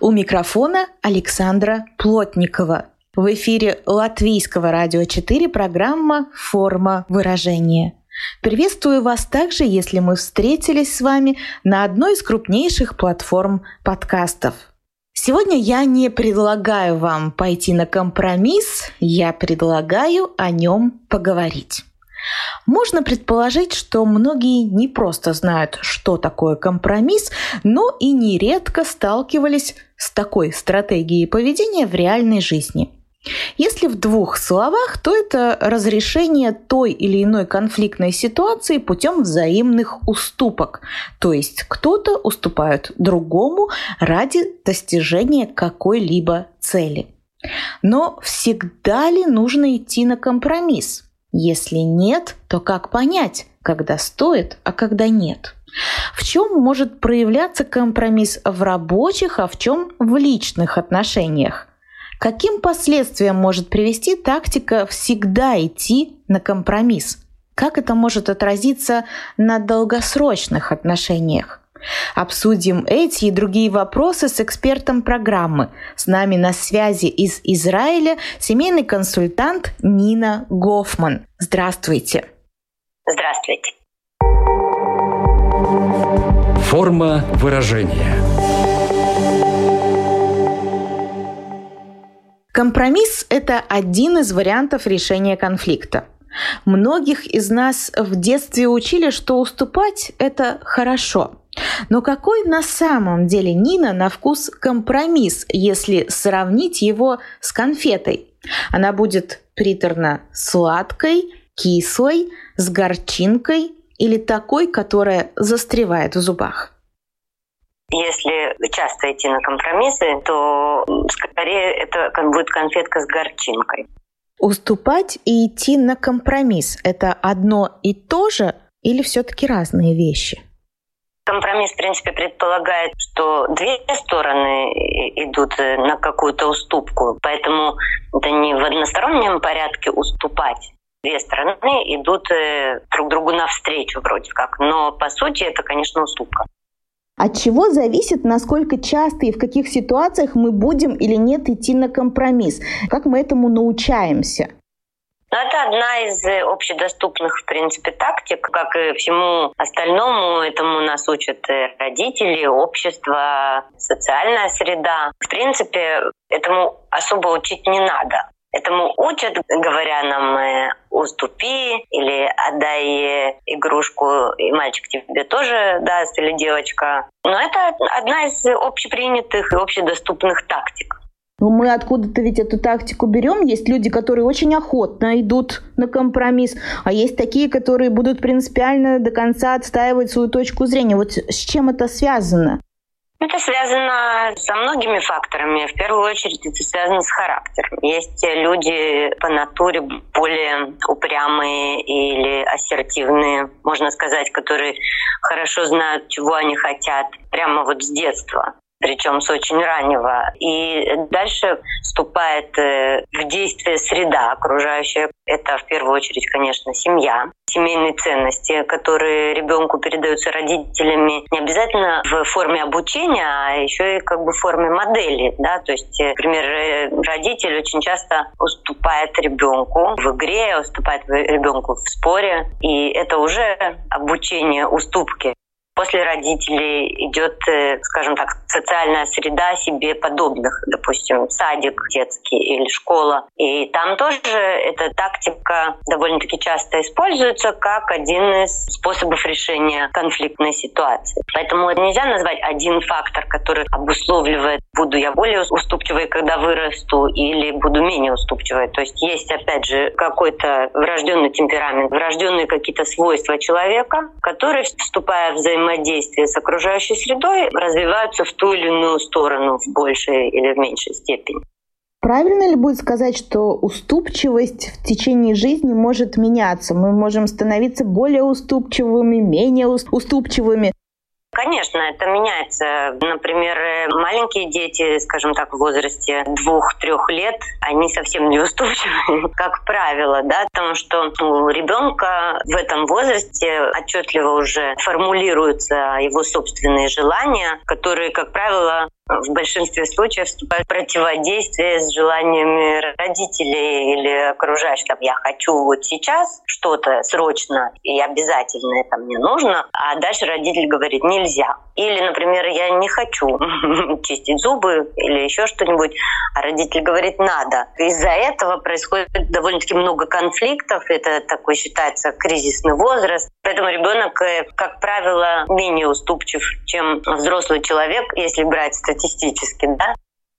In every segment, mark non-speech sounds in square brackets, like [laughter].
У микрофона Александра Плотникова. В эфире Латвийского радио 4 программа «Форма выражения». Приветствую вас также, если мы встретились с вами на одной из крупнейших платформ подкастов. Сегодня я не предлагаю вам пойти на компромисс, я предлагаю о нем поговорить. Можно предположить, что многие не просто знают, что такое компромисс, но и нередко сталкивались с такой стратегией поведения в реальной жизни. Если в двух словах, то это разрешение той или иной конфликтной ситуации путем взаимных уступок. То есть кто-то уступает другому ради достижения какой-либо цели. Но всегда ли нужно идти на компромисс? Если нет, то как понять, когда стоит, а когда нет? В чем может проявляться компромисс в рабочих, а в чем в личных отношениях? Каким последствиям может привести тактика всегда идти на компромисс? Как это может отразиться на долгосрочных отношениях? Обсудим эти и другие вопросы с экспертом программы. С нами на связи из Израиля семейный консультант Нина Гофман. Здравствуйте. Здравствуйте. Форма выражения. Компромисс – это один из вариантов решения конфликта. Многих из нас в детстве учили, что уступать – это хорошо – но какой на самом деле Нина на вкус компромисс, если сравнить его с конфетой? Она будет приторно-сладкой, кислой, с горчинкой или такой, которая застревает в зубах? Если часто идти на компромиссы, то скорее это будет конфетка с горчинкой. Уступать и идти на компромисс – это одно и то же или все-таки разные вещи? Компромисс, в принципе, предполагает, что две стороны идут э, на какую-то уступку, поэтому это не в одностороннем порядке уступать. Две стороны идут э, друг другу навстречу вроде как, но по сути это, конечно, уступка. От чего зависит, насколько часто и в каких ситуациях мы будем или нет идти на компромисс? Как мы этому научаемся? Но это одна из э, общедоступных, в принципе, тактик. Как и всему остальному, этому нас учат э, родители, общество, социальная среда. В принципе, этому особо учить не надо. Этому учат, говоря нам э, «уступи» или «отдай игрушку, и мальчик тебе тоже даст» или «девочка». Но это одна из общепринятых и общедоступных тактик. Но ну, мы откуда-то ведь эту тактику берем. Есть люди, которые очень охотно идут на компромисс, а есть такие, которые будут принципиально до конца отстаивать свою точку зрения. Вот с чем это связано? Это связано со многими факторами. В первую очередь это связано с характером. Есть люди по натуре более упрямые или ассертивные, можно сказать, которые хорошо знают, чего они хотят прямо вот с детства причем с очень раннего. И дальше вступает э, в действие среда окружающая. Это в первую очередь, конечно, семья, семейные ценности, которые ребенку передаются родителями не обязательно в форме обучения, а еще и как бы в форме модели. Да? То есть, э, например, э, родитель очень часто уступает ребенку в игре, уступает ребенку в споре, и это уже обучение уступки. После родителей идет, э, скажем так, социальная среда себе подобных, допустим, садик детский или школа. И там тоже эта тактика довольно-таки часто используется как один из способов решения конфликтной ситуации. Поэтому это нельзя назвать один фактор, который обусловливает, буду я более уступчивой, когда вырасту, или буду менее уступчивой. То есть есть, опять же, какой-то врожденный темперамент, врожденные какие-то свойства человека, которые, вступая в взаимодействие взаимодействия с окружающей средой развиваются в ту или иную сторону в большей или в меньшей степени. Правильно ли будет сказать, что уступчивость в течение жизни может меняться? Мы можем становиться более уступчивыми, менее уступчивыми. Конечно, это меняется. Например, маленькие дети, скажем так, в возрасте двух-трех лет, они совсем не уступчивы, [laughs] как правило, да, потому что у ребенка в этом возрасте отчетливо уже формулируются его собственные желания, которые, как правило, в большинстве случаев вступают в противодействие с желаниями родителей или окружающих. Там, я хочу вот сейчас что-то срочно и обязательно это мне нужно, а дальше родитель говорит, нельзя. Или, например, я не хочу [laughs] чистить зубы или еще что-нибудь, а родитель говорит, надо. Из-за этого происходит довольно-таки много конфликтов. Это такой считается кризисный возраст. Поэтому ребенок, э, как правило, менее уступчив, чем взрослый человек, если брать статистически. Да?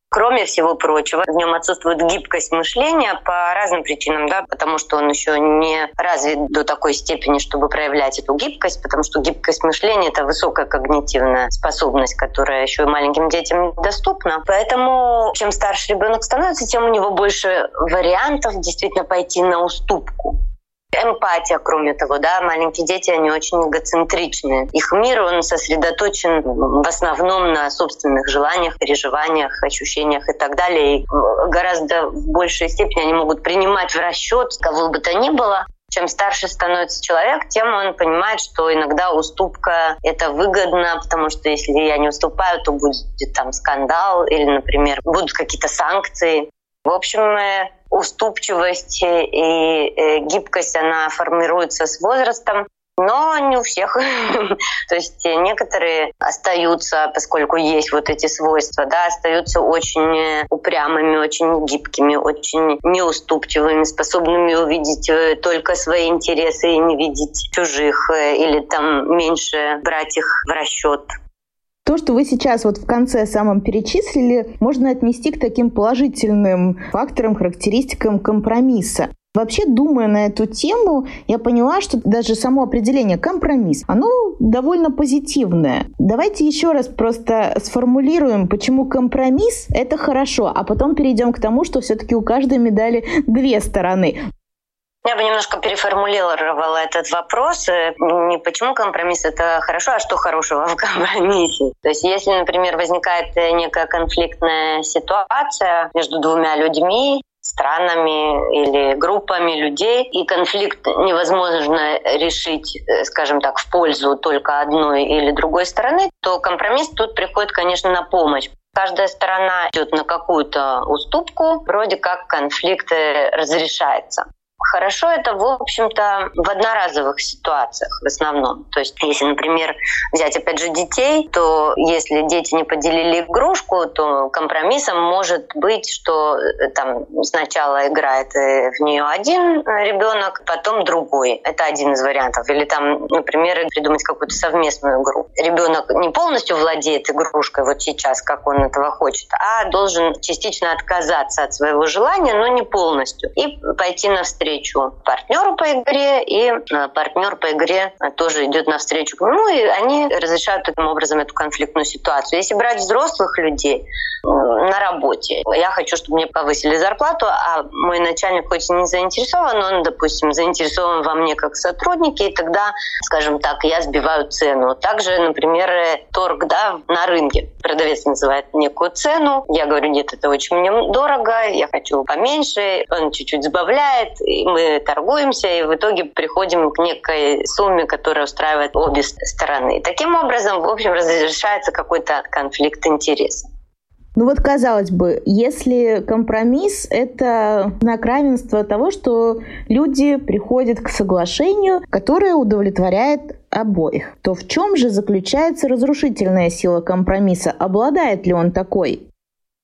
Кроме всего прочего, в нем отсутствует гибкость мышления по разным причинам, да, потому что он еще не развит до такой степени, чтобы проявлять эту гибкость, потому что гибкость мышления — это высокая когнитивная способность, которая еще и маленьким детям недоступна. Поэтому чем старше ребенок становится, тем у него больше вариантов действительно пойти на уступку. Эмпатия, кроме того, да, маленькие дети, они очень эгоцентричны. Их мир, он сосредоточен в основном на собственных желаниях, переживаниях, ощущениях и так далее. И гораздо в большей степени они могут принимать в расчет кого бы то ни было, чем старше становится человек, тем он понимает, что иногда уступка — это выгодно, потому что если я не уступаю, то будет там скандал или, например, будут какие-то санкции. В общем, э, уступчивость и э, гибкость, она формируется с возрастом. Но не у всех. [laughs] То есть некоторые остаются, поскольку есть вот эти свойства, да, остаются очень э, упрямыми, очень гибкими, очень неуступчивыми, способными увидеть только свои интересы и не видеть чужих, или там меньше брать их в расчет. То, что вы сейчас вот в конце самом перечислили, можно отнести к таким положительным факторам, характеристикам компромисса. Вообще, думая на эту тему, я поняла, что даже само определение компромисс, оно довольно позитивное. Давайте еще раз просто сформулируем, почему компромисс — это хорошо, а потом перейдем к тому, что все-таки у каждой медали две стороны. Я бы немножко переформулировала этот вопрос. Э, не почему компромисс это хорошо, а что хорошего в [laughs] компромиссе. То есть если, например, возникает э, некая конфликтная ситуация между двумя людьми, странами или группами людей, и конфликт невозможно решить, э, скажем так, в пользу только одной или другой стороны, то компромисс тут приходит, конечно, на помощь. Каждая сторона идет на какую-то уступку, вроде как конфликт разрешается. Хорошо это, в общем-то, в одноразовых ситуациях в основном. То есть, если, например, взять, опять же, детей, то если дети не поделили игрушку, то компромиссом может быть, что э, там сначала играет э, в нее один ребенок, потом другой. Это один из вариантов. Или там, например, придумать какую-то совместную игру. Ребенок не полностью владеет игрушкой вот сейчас, как он этого хочет, а должен частично отказаться от своего желания, но не полностью, и пойти навстречу навстречу партнеру по игре, и э, партнер по игре тоже идет навстречу нему, и они разрешают таким образом эту конфликтную ситуацию. Если брать взрослых людей э, на работе, я хочу, чтобы мне повысили зарплату, а мой начальник хоть и не заинтересован, он, допустим, заинтересован во мне как сотруднике, и тогда, скажем так, я сбиваю цену. Также, например, торг да, на рынке. Продавец называет некую цену, я говорю, нет, это очень мне дорого, я хочу поменьше, он чуть-чуть сбавляет, и мы торгуемся и в итоге приходим к некой сумме, которая устраивает обе стороны. Таким образом, в общем, разрешается какой-то конфликт интересов. Ну вот казалось бы, если компромисс — это знак равенства того, что люди приходят к соглашению, которое удовлетворяет обоих, то в чем же заключается разрушительная сила компромисса? Обладает ли он такой?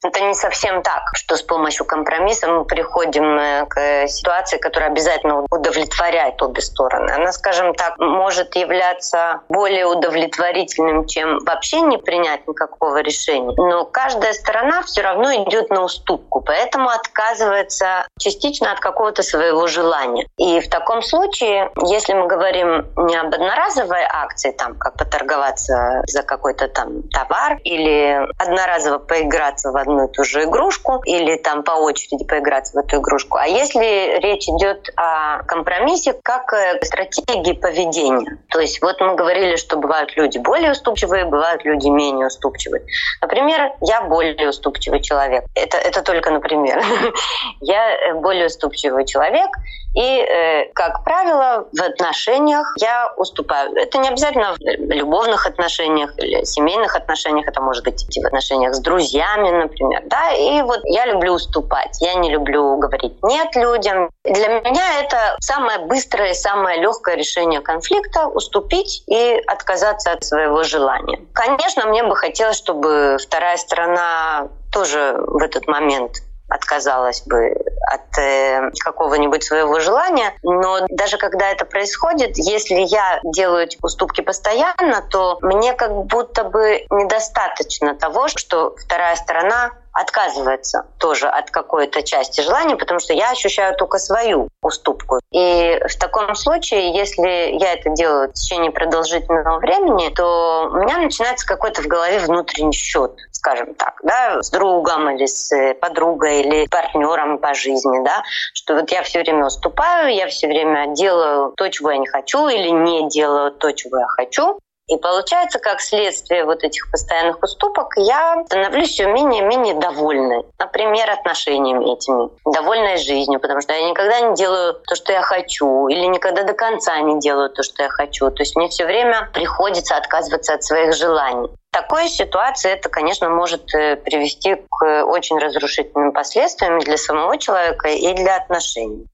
Это не совсем так, что с помощью компромисса мы приходим э, к ситуации, которая обязательно удовлетворяет обе стороны. Она, скажем так, может являться более удовлетворительным, чем вообще не принять никакого решения. Но каждая сторона все равно идет на уступку, поэтому отказывается частично от какого-то своего желания. И в таком случае, если мы говорим не об одноразовой акции, там, как поторговаться за какой-то там товар или одноразово поиграться в одну и ту же игрушку или там по очереди поиграть в эту игрушку. А если речь идет о компромиссе как стратегии поведения. То есть вот мы говорили, что бывают люди более уступчивые, бывают люди менее уступчивые. Например, я более уступчивый человек. Это, это только например. [laughs] Я более уступчивый человек, и, э, как правило, в отношениях я уступаю. Это не обязательно в любовных отношениях или семейных отношениях, это может быть в отношениях с друзьями, например. Да? И вот я люблю уступать, я не люблю говорить «нет» людям. Для меня это самое быстрое и самое легкое решение конфликта — уступить и отказаться от своего желания. Конечно, мне бы хотелось, чтобы вторая сторона тоже в этот момент отказалась бы от э, какого-нибудь своего желания. Но даже когда это происходит, если я делаю эти уступки постоянно, то мне как будто бы недостаточно того, что вторая сторона отказывается тоже от какой-то части желания, потому что я ощущаю только свою уступку. И в таком случае, если я это делаю в течение продолжительного времени, то у меня начинается какой-то в голове внутренний счет, скажем так, да, с другом или с подругой или партнером по жизни, да, что вот я все время уступаю, я все время делаю то, чего я не хочу, или не делаю то, чего я хочу, и получается, как следствие вот этих постоянных уступок, я становлюсь все менее-менее довольной. Например, отношениями этими, довольной жизнью, потому что я никогда не делаю то, что я хочу, или никогда до конца не делаю то, что я хочу. То есть мне все время приходится отказываться от своих желаний. В такой ситуации это, конечно, может э, привести к очень разрушительным последствиям для самого человека и для отношений.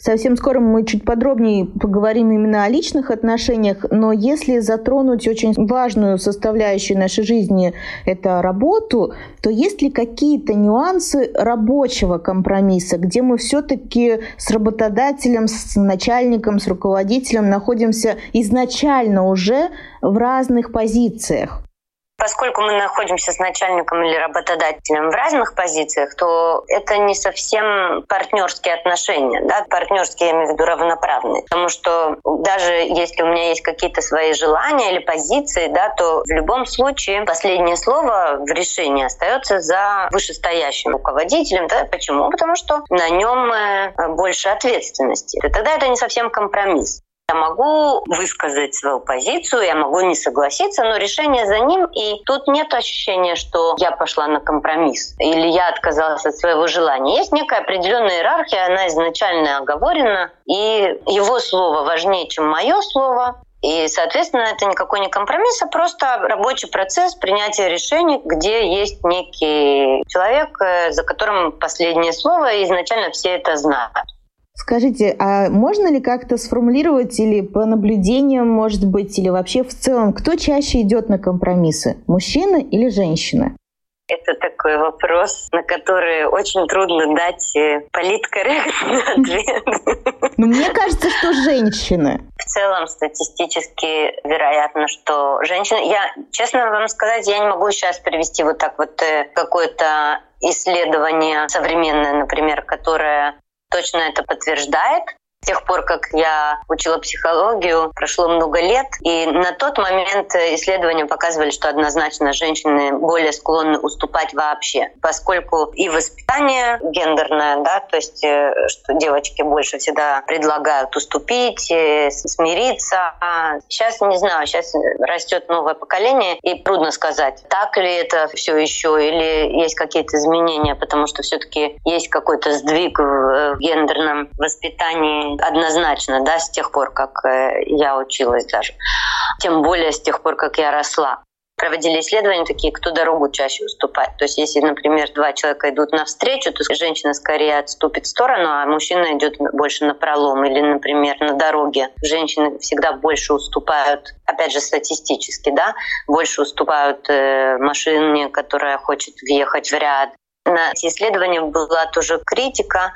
Совсем скоро мы чуть подробнее поговорим именно о личных отношениях, но если затронуть очень важную составляющую нашей жизни, это работу, то есть ли какие-то нюансы рабочего компромисса, где мы все-таки с работодателем, с начальником, с руководителем находимся изначально уже в разных позициях? Поскольку мы находимся с начальником или работодателем в разных позициях, то это не совсем партнерские отношения. Да? Партнерские, я имею в виду равноправные. Потому что даже если у меня есть какие-то свои желания или позиции, да, то в любом случае последнее слово в решении остается за вышестоящим руководителем. Да? Почему? Потому что на нем э, больше ответственности. И тогда это не совсем компромисс. Я могу высказать свою позицию, я могу не согласиться, но решение за ним, и тут нет ощущения, что я пошла на компромисс или я отказалась от своего желания. Есть некая определенная иерархия, она изначально оговорена, и его слово важнее, чем мое слово. И, соответственно, это никакой не компромисс, а просто рабочий процесс принятия решений, где есть некий человек, э, за которым последнее слово, и изначально все это знают. Скажите, а можно ли как-то сформулировать или по наблюдениям, может быть, или вообще в целом, кто чаще идет на компромиссы, мужчина или женщина? Это такой вопрос, на который очень трудно дать э, политкорректный [laughs] ответ. Ну, мне кажется, что женщины. В целом, статистически вероятно, что женщины... Я, честно вам сказать, я не могу сейчас привести вот так вот э, какое-то исследование современное, например, которое точно это подтверждает. С тех пор, как я учила психологию, прошло много лет, и на тот момент исследования показывали, что однозначно женщины более склонны уступать вообще, поскольку и воспитание гендерное, да, то есть э, что девочки больше всегда предлагают уступить, э, смириться. А сейчас не знаю, сейчас растет новое поколение, и трудно сказать, так ли это все еще, или есть какие-то изменения, потому что все-таки есть какой-то сдвиг в гендерном воспитании однозначно, да, с тех пор, как э, я училась даже. Тем более с тех пор, как я росла. Проводили исследования такие, кто дорогу чаще уступает. То есть, если, например, два человека идут навстречу, то женщина скорее отступит в сторону, а мужчина идет больше на пролом. Или, например, на дороге женщины всегда больше уступают, опять же, статистически, да, больше уступают э, машине, которая хочет въехать в ряд. На эти исследования была тоже критика,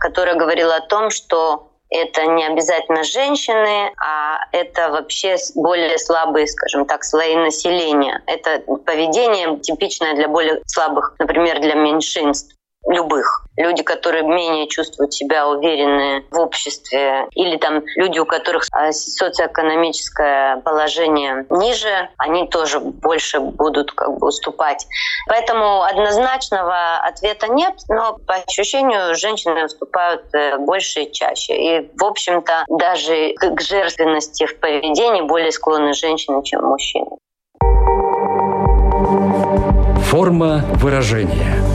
которая говорила о том, что это не обязательно женщины, а это вообще более слабые, скажем так, слои населения. Это поведение типичное для более слабых, например, для меньшинств. Любых. Люди, которые менее чувствуют себя уверенные в обществе, или там люди, у которых а, социоэкономическое положение ниже, они тоже больше будут как бы уступать. Поэтому однозначного ответа нет, но по ощущению женщины уступают э, больше и чаще. И, в общем-то, даже к жертвенности в поведении более склонны женщины, чем мужчины. Форма выражения.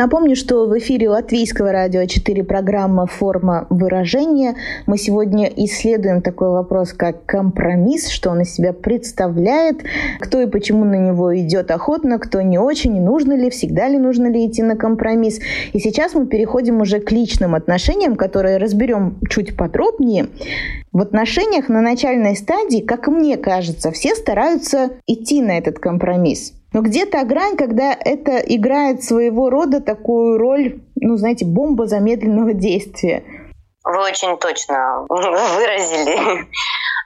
Напомню, что в эфире Латвийского радио 4 программа «Форма выражения». Мы сегодня исследуем такой вопрос, как компромисс, что он из себя представляет, кто и почему на него идет охотно, кто не очень, нужно ли, всегда ли нужно ли идти на компромисс. И сейчас мы переходим уже к личным отношениям, которые разберем чуть подробнее. В отношениях на начальной стадии, как мне кажется, все стараются идти на этот компромисс. Но где то грань, когда это играет своего рода такую роль, ну, знаете, бомба замедленного действия? Вы очень точно [laughs] выразили.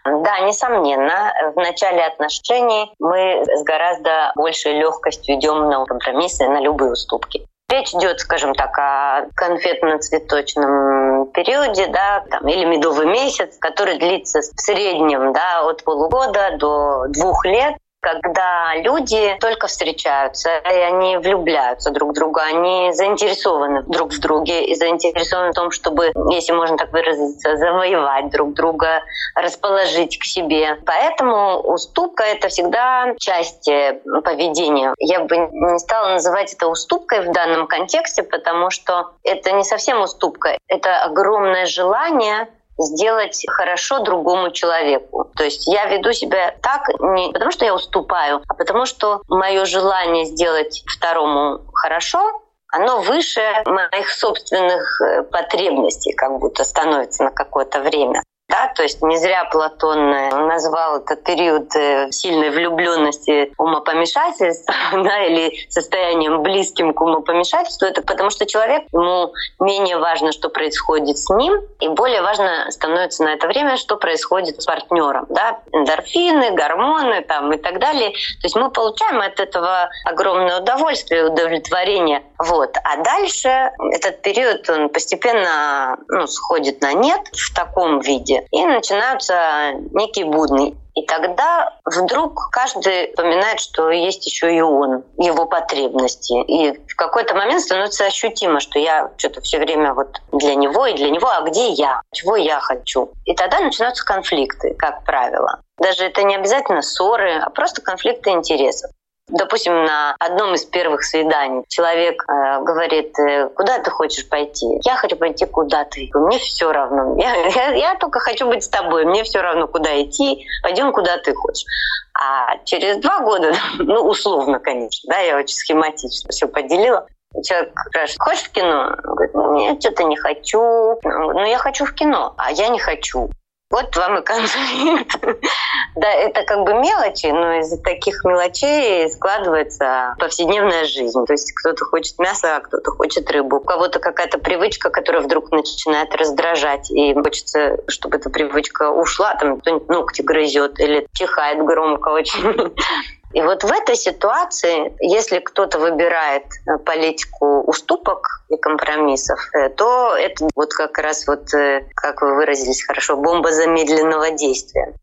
Да, несомненно, в начале отношений мы с гораздо большей легкостью идем на компромиссы, на любые уступки. Речь идет, скажем так, о конфетно-цветочном периоде, да, там, или медовый месяц, который длится в среднем да, от полугода до двух лет когда люди только встречаются, и они влюбляются друг в друга, они заинтересованы друг в друге и заинтересованы в том, чтобы, если можно так выразиться, завоевать друг друга, расположить к себе. Поэтому уступка — это всегда часть э, поведения. Я бы не стала называть это уступкой в данном контексте, потому что это не совсем уступка, это огромное желание сделать хорошо другому человеку. То есть я веду себя так не потому, что я уступаю, а потому что мое желание сделать второму хорошо оно выше моих собственных э, потребностей как будто становится на какое-то время. Да, то есть не зря Платон э, назвал этот период э, сильной влюбленности умопомешательства [laughs] да, или состоянием близким к умопомешательству. Это потому что человек, ему менее важно, что происходит с ним, и более важно становится на это время, что происходит с партнером. Да? Эндорфины, гормоны там, и так далее. То есть мы получаем от этого огромное удовольствие, удовлетворение. Вот. А дальше этот период он постепенно ну, сходит на нет в таком виде, люди. И начинаются некие будни. И тогда вдруг каждый вспоминает, что есть еще и он, его потребности. И в какой-то момент становится ощутимо, что я что-то все время вот для него и для него, а где я? Чего я хочу? И тогда начинаются конфликты, как правило. Даже это не обязательно ссоры, а просто конфликты интересов. Допустим, на одном из первых свиданий человек э, говорит, э, куда ты хочешь пойти? Я хочу пойти куда ты. Мне все равно. [laughs] Я, я, я только хочу быть с тобой. Мне все равно, куда идти. Пойдем, куда ты хочешь. А через два года, [laughs] ну, условно, конечно, да, я очень схематично все поделила, Человек спрашивает, хочешь в кино? Он говорит, нет, что-то не хочу. Ну, я хочу в кино, а я не хочу. Вот вам и конфликт. [laughs] да, это как бы мелочи, но из таких мелочей складывается повседневная жизнь. То есть кто-то хочет мясо, а кто-то хочет рыбу. У кого-то какая-то привычка, которая вдруг начинает раздражать, и хочется, чтобы эта привычка ушла, там кто-нибудь ногти грызет или чихает громко очень. [laughs] И вот в этой ситуации, если кто-то выбирает э, политику уступок и компромиссов, э, то это вот как раз вот, э, как вы выразились хорошо, бомба замедленного действия.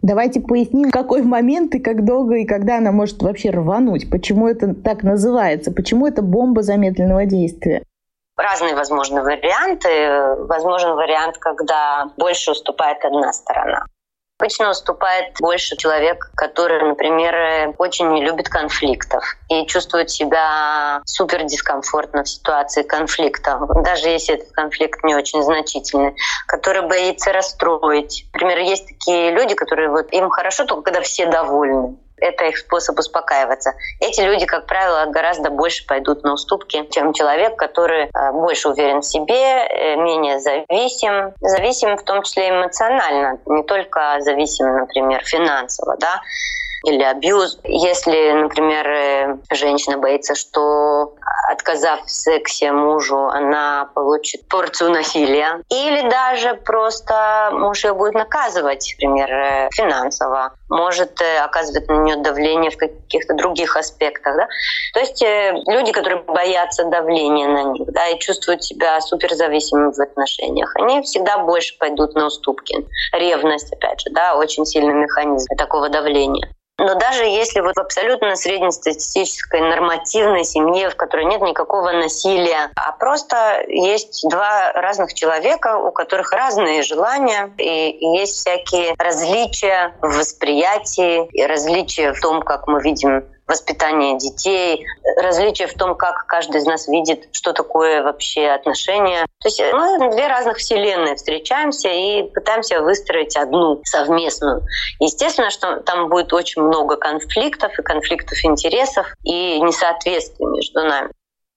Давайте поясним, какой момент и как долго и когда она может вообще рвануть. Почему это так называется? Почему это бомба замедленного действия? Разные возможны варианты. Возможен вариант, когда больше уступает одна сторона. Обычно уступает больше человек, который, например, очень не любит конфликтов и чувствует себя супер дискомфортно в ситуации конфликта, даже если этот конфликт не очень значительный, который боится расстроить. Например, есть такие люди, которые вот им хорошо только когда все довольны это их способ успокаиваться. Эти люди, как правило, гораздо больше пойдут на уступки, чем человек, который э, больше уверен в себе, э, менее зависим. Зависим в том числе эмоционально, не только зависим, например, финансово, да, или абьюз. Если, например, э, женщина боится, что отказав в сексе мужу, она получит порцию насилия. Или даже просто муж ее будет наказывать, например, финансово, может э, оказывать на нее давление в каких-то других аспектах. Да? То есть э, люди, которые боятся давления на них да, и чувствуют себя суперзависимыми в отношениях, они всегда больше пойдут на уступки. Ревность, опять же, да, очень сильный механизм такого давления. Но даже если вот в абсолютно среднестатистической нормативной семье, в которой нет никакого насилия, а просто есть два разных человека, у которых разные желания, и есть всякие различия в восприятии, и различия в том, как мы видим воспитание детей, различие в том, как каждый из нас видит, что такое вообще отношения. То есть мы две разных вселенные встречаемся и пытаемся выстроить одну совместную. Естественно, что там будет очень много конфликтов и конфликтов интересов и несоответствий между нами.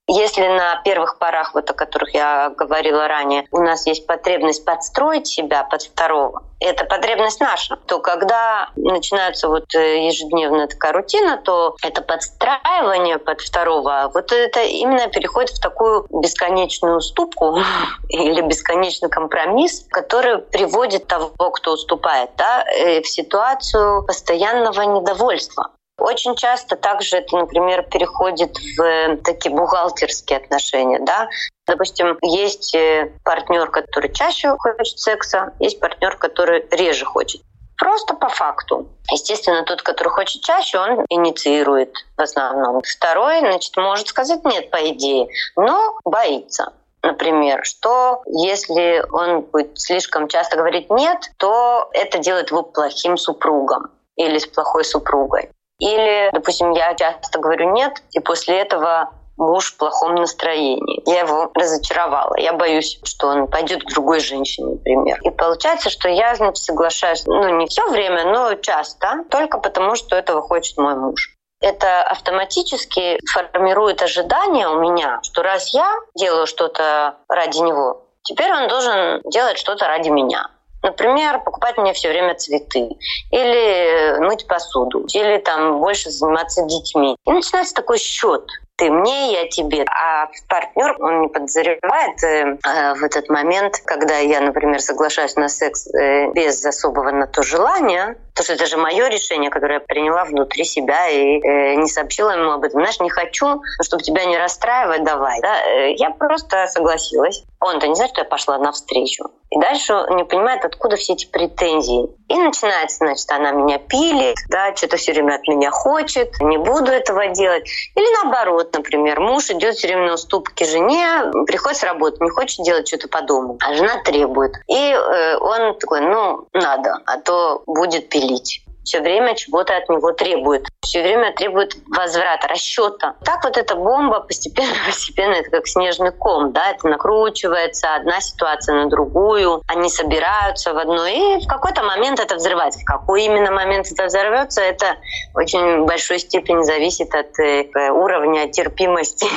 Если на первых порах, вот о которых я говорила ранее, у нас есть потребность подстроить себя под второго, это потребность наша, то когда начинается вот э, ежедневная такая рутина, то это подстраивание под второго, вот это именно переходит в такую бесконечную уступку [laughs] или бесконечный компромисс, который приводит того, кто уступает, да, э, в ситуацию постоянного недовольства. Очень часто также это, например, переходит в такие бухгалтерские отношения. Да? Допустим, есть э, партнер, который чаще хочет секса, есть партнер, который реже хочет. Просто по факту. Естественно, тот, который хочет чаще, он инициирует в основном. Второй, значит, может сказать нет, по идее, но боится. Например, что если он будет слишком часто говорить нет, то это делает его плохим супругом или с плохой супругой. Или, допустим, я часто говорю «нет», и после этого муж в плохом настроении. Я его разочаровала. Я боюсь, что он пойдет к другой женщине, например. И получается, что я, значит, соглашаюсь, ну, не все время, но часто, только потому, что этого хочет мой муж. Это автоматически формирует ожидание у меня, что раз я делаю что-то ради него, теперь он должен делать что-то ради меня. Например, покупать мне все время цветы, или мыть посуду, или там больше заниматься детьми. И начинается такой счет ты мне, я тебе. А партнер, он не подозревает э, э, в этот момент, когда я, например, соглашаюсь на секс э, без особого на то желания, то что это же мое решение, которое я приняла внутри себя и э, не сообщила ему об этом. Знаешь, не хочу, чтобы тебя не расстраивать, давай. Да? Э, я просто согласилась. Он-то не знает, что я пошла навстречу. И дальше не понимает, откуда все эти претензии. И начинается, значит, она меня пилит, да, что-то все время от меня хочет, не буду этого делать. Или наоборот, например, муж идет все время на уступки жене, приходит с работы, не хочет делать что-то по дому, а жена требует. И э, он такой, ну, надо, а то будет пилить все время чего-то от него требует, все время требует возврата, расчета. Так вот эта бомба постепенно, [laughs] постепенно, это как снежный ком, да, это накручивается одна ситуация на другую, они собираются в одно, и в какой-то момент это взрывается. В какой именно момент это взорвется, это очень большой степени зависит от э, уровня терпимости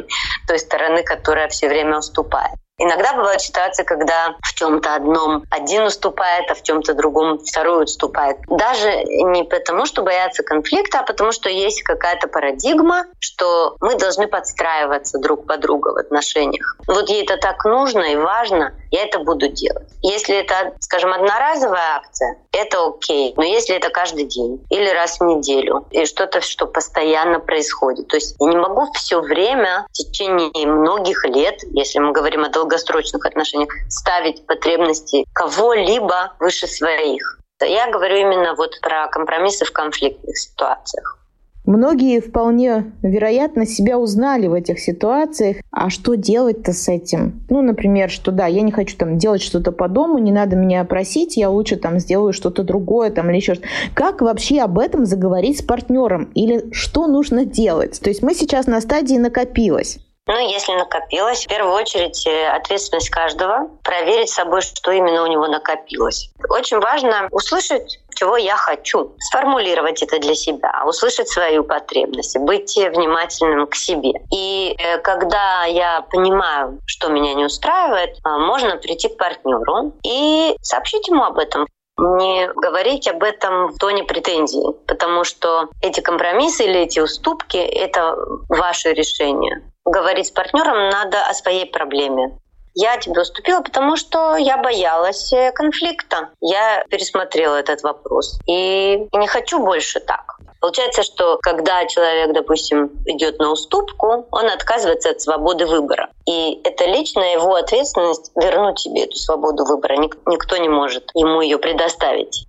[laughs] той стороны, которая все время уступает. Иногда бывают ситуации, когда в чем-то одном один уступает, а в чем-то другом второй уступает. Даже не потому, что боятся конфликта, а потому что есть какая-то парадигма, что мы должны подстраиваться друг по другу в отношениях. Вот ей это так нужно и важно, я это буду делать. Если это, скажем, одноразовая акция, это окей. Но если это каждый день или раз в неделю, и что-то, что постоянно происходит, то есть я не могу все время в течение многих лет, если мы говорим о долгосрочных отношениях, ставить потребности кого-либо выше своих. Я говорю именно вот про компромиссы в конфликтных ситуациях. Многие вполне вероятно себя узнали в этих ситуациях. А что делать-то с этим? Ну, например, что да, я не хочу там делать что-то по дому, не надо меня просить, я лучше там сделаю что-то другое там или еще что-то. Как вообще об этом заговорить с партнером? Или что нужно делать? То есть мы сейчас на стадии накопилось. Ну, если накопилось, в первую очередь э, ответственность каждого, проверить собой, что именно у него накопилось. Очень важно услышать, чего я хочу, сформулировать это для себя, услышать свою потребность, быть внимательным к себе. И э, когда я понимаю, что меня не устраивает, э, можно прийти к партнеру и сообщить ему об этом не говорить об этом в тоне претензии, потому что эти компромиссы или эти уступки — это ваше решение. Говорить с партнером надо о своей проблеме. Я тебе уступила, потому что я боялась э, конфликта. Я пересмотрела этот вопрос. И не хочу больше так. Получается, что когда человек, допустим, идет на уступку, он отказывается от свободы выбора. И это личная его ответственность вернуть себе эту свободу выбора. Никто не может ему ее предоставить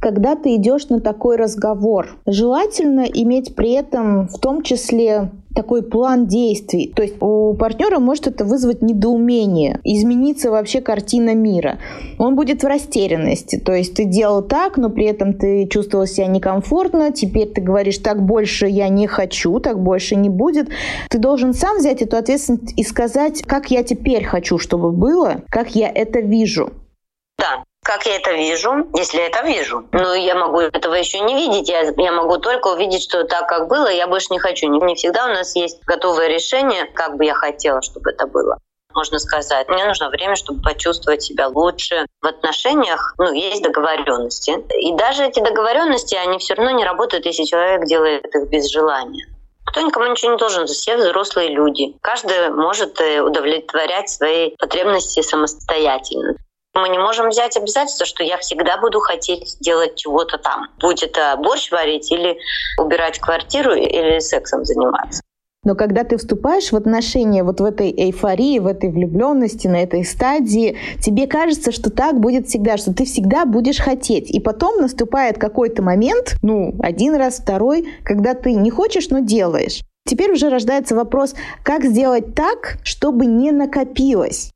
когда ты идешь на такой разговор. Желательно иметь при этом в том числе такой план действий. То есть у партнера может это вызвать недоумение, измениться вообще картина мира. Он будет в растерянности. То есть ты делал так, но при этом ты чувствовал себя некомфортно, теперь ты говоришь, так больше я не хочу, так больше не будет. Ты должен сам взять эту ответственность и сказать, как я теперь хочу, чтобы было, как я это вижу. Как я это вижу, если я это вижу. Но я могу этого еще не видеть, я, я могу только увидеть, что так, как было, я больше не хочу. Не, не всегда у нас есть готовое решение, как бы я хотела, чтобы это было можно сказать. Мне нужно время, чтобы почувствовать себя лучше. В отношениях ну, есть договоренности. И даже эти договоренности, они все равно не работают, если человек делает их без желания. Кто никому ничего не должен, все взрослые люди. Каждый может э, удовлетворять свои потребности самостоятельно. Мы не можем взять обязательство, что я всегда буду хотеть делать чего-то там. Будь это борщ варить или убирать квартиру или сексом заниматься. Но когда ты вступаешь в отношения вот в этой эйфории, в этой влюбленности, на этой стадии, тебе кажется, что так будет всегда, что ты всегда будешь хотеть. И потом наступает какой-то момент, ну, один раз, второй, когда ты не хочешь, но делаешь. Теперь уже рождается вопрос, как сделать так, чтобы не накопилось.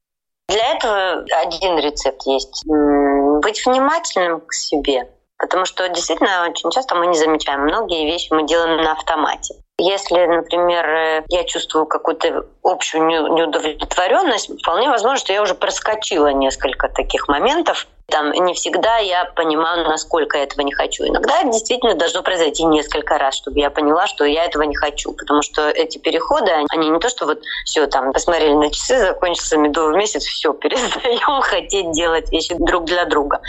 Для этого один рецепт есть. Быть внимательным к себе. Потому что действительно очень часто мы не замечаем. Многие вещи мы делаем на автомате. Если, например, я чувствую какую-то общую неудовлетворенность, вполне возможно, что я уже проскочила несколько таких моментов, там не всегда я понимаю, насколько я этого не хочу. Иногда действительно должно произойти несколько раз, чтобы я поняла, что я этого не хочу. Потому что эти переходы, они не то, что вот все там посмотрели на часы, закончился медовый месяц, все, [laughs] перестаем хотеть делать вещи друг для друга.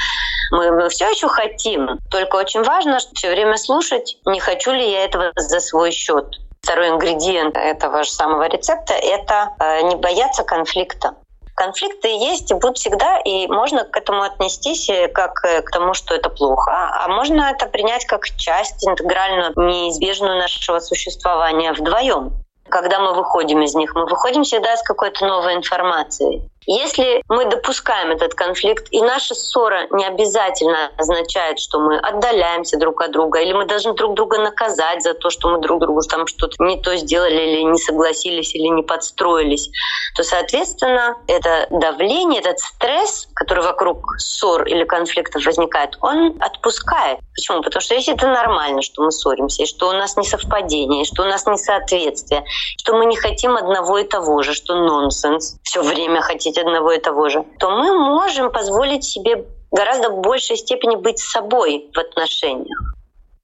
Мы, мы все еще хотим, только очень важно все время слушать, не хочу ли я этого за свой счет. Второй ингредиент этого же самого рецепта — это э, не бояться конфликта. Конфликты есть и будут всегда, и можно к этому отнестись э, как э, к тому, что это плохо, а можно это принять как часть интегральную, неизбежную нашего существования вдвоем. Когда мы выходим из них, мы выходим всегда с какой-то новой информацией. Если мы допускаем этот конфликт, и наша ссора не обязательно означает, что мы отдаляемся друг от друга, или мы должны друг друга наказать за то, что мы друг другу там что-то не то сделали, или не согласились, или не подстроились, то, соответственно, это давление, этот стресс, который вокруг ссор или конфликтов возникает, он отпускает. Почему? Потому что если это нормально, что мы ссоримся, и что у нас не совпадение, и что у нас несоответствие, что мы не хотим одного и того же, что нонсенс, все время хотеть хотеть одного и того же, то мы можем позволить себе гораздо большей степени быть собой в отношениях.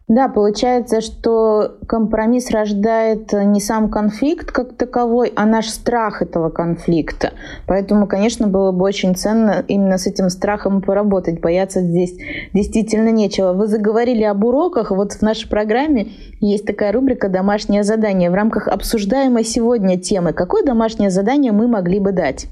Да, получается, что компромисс рождает не сам конфликт как таковой, а наш страх этого конфликта. Поэтому, конечно, было бы очень ценно именно с этим страхом поработать. Бояться здесь действительно нечего. Вы заговорили об уроках. Вот в нашей программе есть такая рубрика «Домашнее задание». В рамках обсуждаемой сегодня темы какое домашнее задание мы могли бы дать?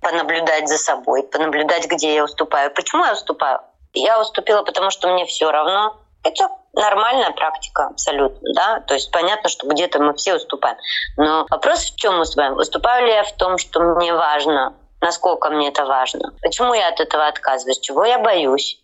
Понаблюдать за собой, понаблюдать, где я уступаю. Почему я уступаю? Я уступила, потому что мне все равно. Это нормальная практика абсолютно, да, то есть понятно, что где-то мы все уступаем. Но вопрос в чем уступаем? Уступаю ли я в том, что мне важно, насколько мне это важно? Почему я от этого отказываюсь? Чего я боюсь?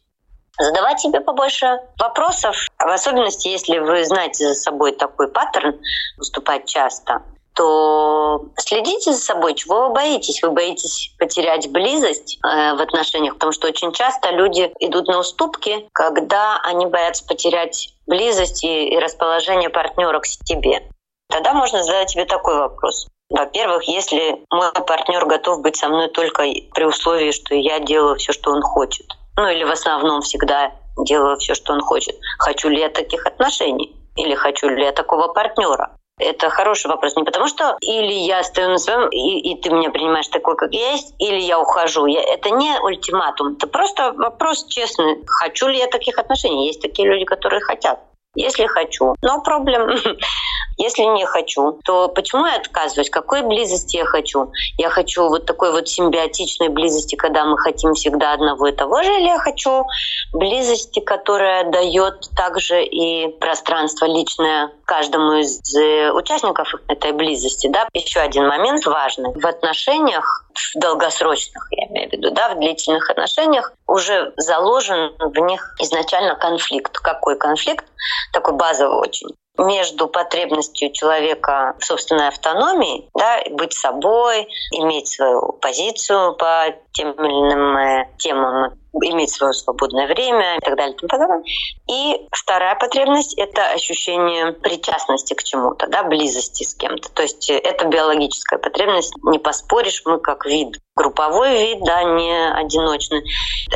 Задавать себе побольше вопросов, в особенности, если вы знаете за собой такой паттерн, уступать часто, то следите за собой, чего вы боитесь. Вы боитесь потерять близость э, в отношениях, потому что очень часто люди идут на уступки, когда они боятся потерять близость и, и расположение партнера к себе. Тогда можно задать себе такой вопрос. Во-первых, если мой партнер готов быть со мной только при условии, что я делаю все, что он хочет, ну или в основном всегда делаю все, что он хочет, хочу ли я таких отношений или хочу ли я такого партнера. Это хороший вопрос. Не потому что или я стою на своем, и, и ты меня принимаешь такой, как есть, или я ухожу. Я, это не ультиматум. Это просто вопрос честный. Хочу ли я таких отношений? Есть такие люди, которые хотят. Если хочу, но проблем. [laughs] Если не хочу, то почему я отказываюсь? Какой близости я хочу? Я хочу вот такой вот симбиотичной близости, когда мы хотим всегда одного и того же, или я хочу близости, которая дает также и пространство личное каждому из э, участников этой близости. Да? Еще один момент важный. В отношениях, в долгосрочных, я имею в виду, да, в длительных отношениях, уже заложен в них изначально конфликт. Какой конфликт? Такой базовый очень между потребностью человека в собственной автономии, да, быть собой, иметь свою позицию по тем или иным э, темам, иметь свое свободное время и так далее и тому подобное. И вторая потребность — это ощущение причастности к чему-то, да, близости с кем-то. То есть это биологическая потребность, не поспоришь, мы как вид групповой вид, да, не одиночный.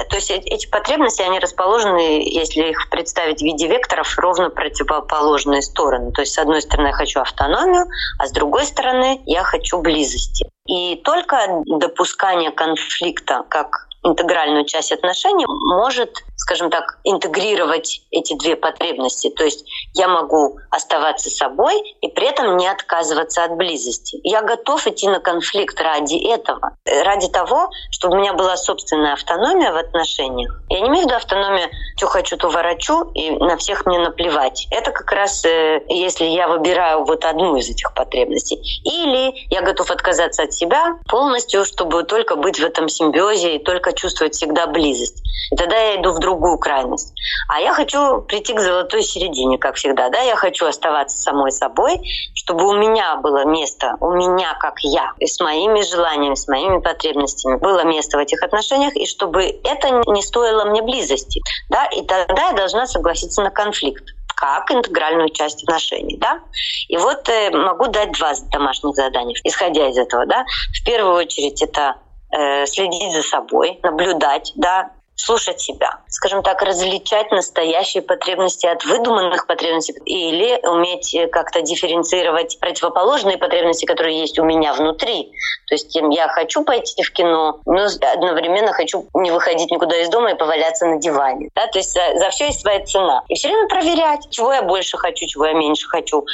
То есть эти потребности, они расположены, если их представить в виде векторов, ровно противоположные стороны. То есть с одной стороны я хочу автономию, а с другой стороны я хочу близости. И только допускание конфликта как интегральную часть отношений может, скажем так, интегрировать эти две потребности. То есть я могу оставаться собой и при этом не отказываться от близости. Я готов идти на конфликт ради этого, ради того, чтобы у меня была собственная автономия в отношениях. Я не имею в виду автономию, что хочу, то ворочу, и на всех мне наплевать. Это как раз э, если я выбираю вот одну из этих потребностей. Или я готов отказаться от себя полностью, чтобы только быть в этом симбиозе и только чувствовать всегда близость. И тогда я иду в другую крайность. А я хочу прийти к золотой середине, как всегда. Да? Я хочу оставаться самой собой, чтобы у меня было место, у меня как я, и с моими желаниями, с моими потребностями было место в этих отношениях, и чтобы это не стоило мне близости. Да? И тогда я должна согласиться на конфликт как интегральную часть отношений. Да? И вот э, могу дать два домашних задания, исходя из этого. Да? В первую очередь это э, следить за собой, наблюдать, да, слушать себя, скажем так, различать настоящие потребности от выдуманных потребностей или уметь как-то дифференцировать противоположные потребности, которые есть у меня внутри. То есть я хочу пойти в кино, но одновременно хочу не выходить никуда из дома и поваляться на диване. Да? То есть за, за все есть своя цена. И все время проверять, чего я больше хочу, чего я меньше хочу,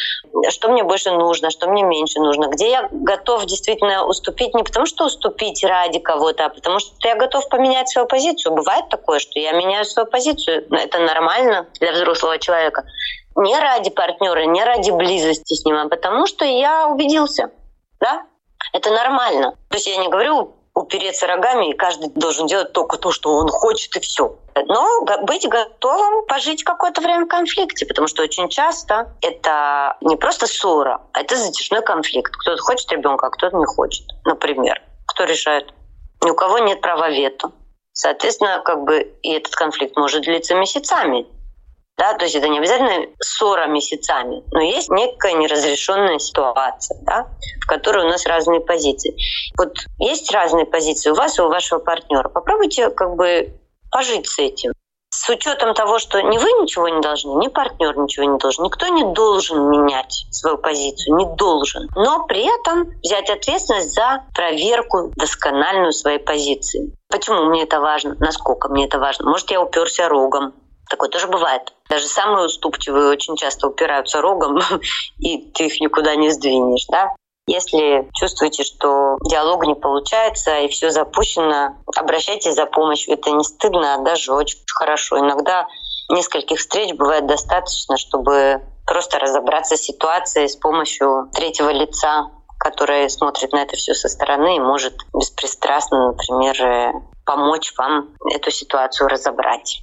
что мне больше нужно, что мне меньше нужно, где я готов действительно уступить не потому, что уступить ради кого-то, а потому что я готов поменять свою позицию. Бывает бывает такое, что я меняю свою позицию. Это нормально для взрослого человека. Не ради партнера, не ради близости с ним, а потому что я убедился. Да? Это нормально. То есть я не говорю упереться рогами, и каждый должен делать только то, что он хочет, и все. Но быть готовым пожить какое-то время в конфликте, потому что очень часто это не просто ссора, а это затяжной конфликт. Кто-то хочет ребенка, а кто-то не хочет, например. Кто решает? Ни у кого нет права вето. Соответственно, как бы и этот конфликт может длиться месяцами. Да, то есть это не обязательно ссора месяцами, но есть некая неразрешенная ситуация, да, в которой у нас разные позиции. Вот есть разные позиции у вас и у вашего партнера. Попробуйте как бы пожить с этим с учетом того, что ни вы ничего не должны, ни партнер ничего не должен, никто не должен менять свою позицию, не должен. Но при этом взять ответственность за проверку доскональную своей позиции. Почему мне это важно? Насколько мне это важно? Может, я уперся рогом, Такое тоже бывает. Даже самые уступчивые очень часто упираются рогом, [laughs] и ты их никуда не сдвинешь. Да? Если чувствуете, что диалог не получается и все запущено, обращайтесь за помощью. Это не стыдно, а даже очень хорошо. Иногда нескольких встреч бывает достаточно, чтобы просто разобраться с ситуацией с помощью третьего лица, которое смотрит на это все со стороны и может беспристрастно, например, помочь вам эту ситуацию разобрать.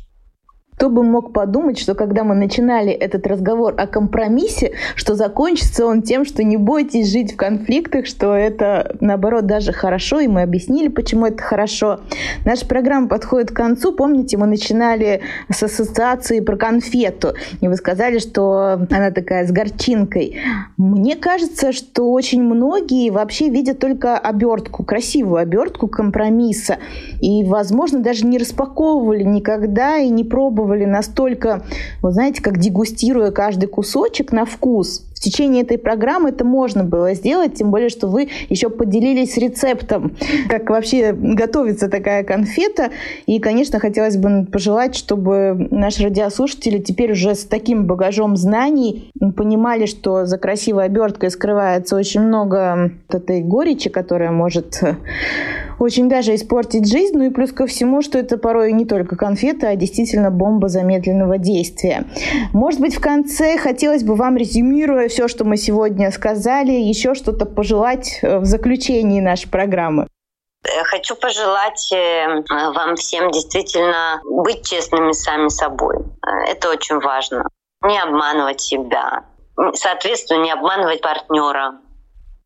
Кто бы мог подумать, что когда мы начинали этот разговор о компромиссе, что закончится он тем, что не бойтесь жить в конфликтах, что это, наоборот, даже хорошо, и мы объяснили, почему это хорошо. Наша программа подходит к концу. Помните, мы начинали с ассоциации про конфету, и вы сказали, что она такая с горчинкой. Мне кажется, что очень многие вообще видят только обертку, красивую обертку компромисса, и, возможно, даже не распаковывали никогда и не пробовали настолько, вы знаете, как дегустируя каждый кусочек на вкус, течение этой программы это можно было сделать, тем более, что вы еще поделились рецептом, как вообще готовится такая конфета. И, конечно, хотелось бы пожелать, чтобы наши радиослушатели теперь уже с таким багажом знаний понимали, что за красивой оберткой скрывается очень много этой горечи, которая может очень даже испортить жизнь. Ну и плюс ко всему, что это порой не только конфета, а действительно бомба замедленного действия. Может быть, в конце хотелось бы вам, резюмируя все, что мы сегодня сказали, еще что-то пожелать э, в заключении нашей программы. Хочу пожелать э, вам всем действительно быть честными сами собой. Э, это очень важно. Не обманывать себя. Соответственно, не обманывать партнера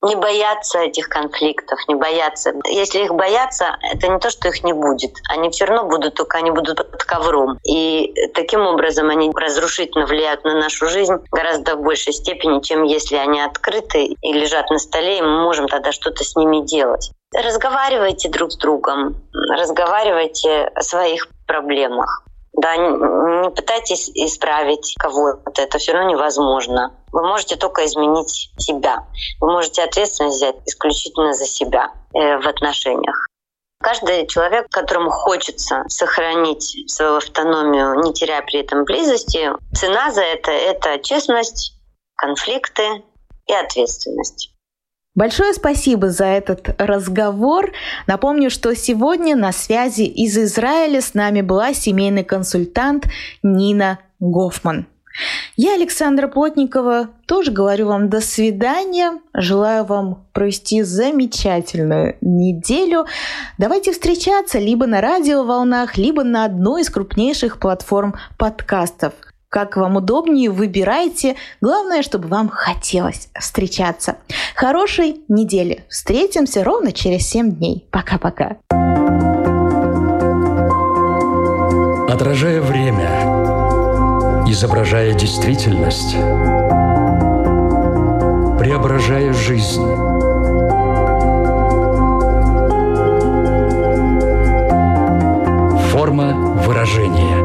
не бояться этих конфликтов, не бояться. Если их бояться, это не то, что их не будет. Они все равно будут, только они будут под ковром. И таким образом они разрушительно влияют на нашу жизнь гораздо в большей степени, чем если они открыты и лежат на столе, и мы можем тогда что-то с ними делать. Разговаривайте друг с другом, разговаривайте о своих проблемах. Да, не пытайтесь исправить кого-то, это все равно невозможно. Вы можете только изменить себя. Вы можете ответственность взять исключительно за себя э, в отношениях. Каждый человек, которому хочется сохранить свою автономию, не теряя при этом близости, цена за это — это честность, конфликты и ответственность. Большое спасибо за этот разговор. Напомню, что сегодня на связи из Израиля с нами была семейный консультант Нина Гофман. Я, Александра Плотникова, тоже говорю вам до свидания. Желаю вам провести замечательную неделю. Давайте встречаться либо на радиоволнах, либо на одной из крупнейших платформ подкастов – как вам удобнее, выбирайте. Главное, чтобы вам хотелось встречаться. Хорошей недели. Встретимся ровно через 7 дней. Пока-пока. Отражая время, изображая действительность, преображая жизнь. Форма выражения.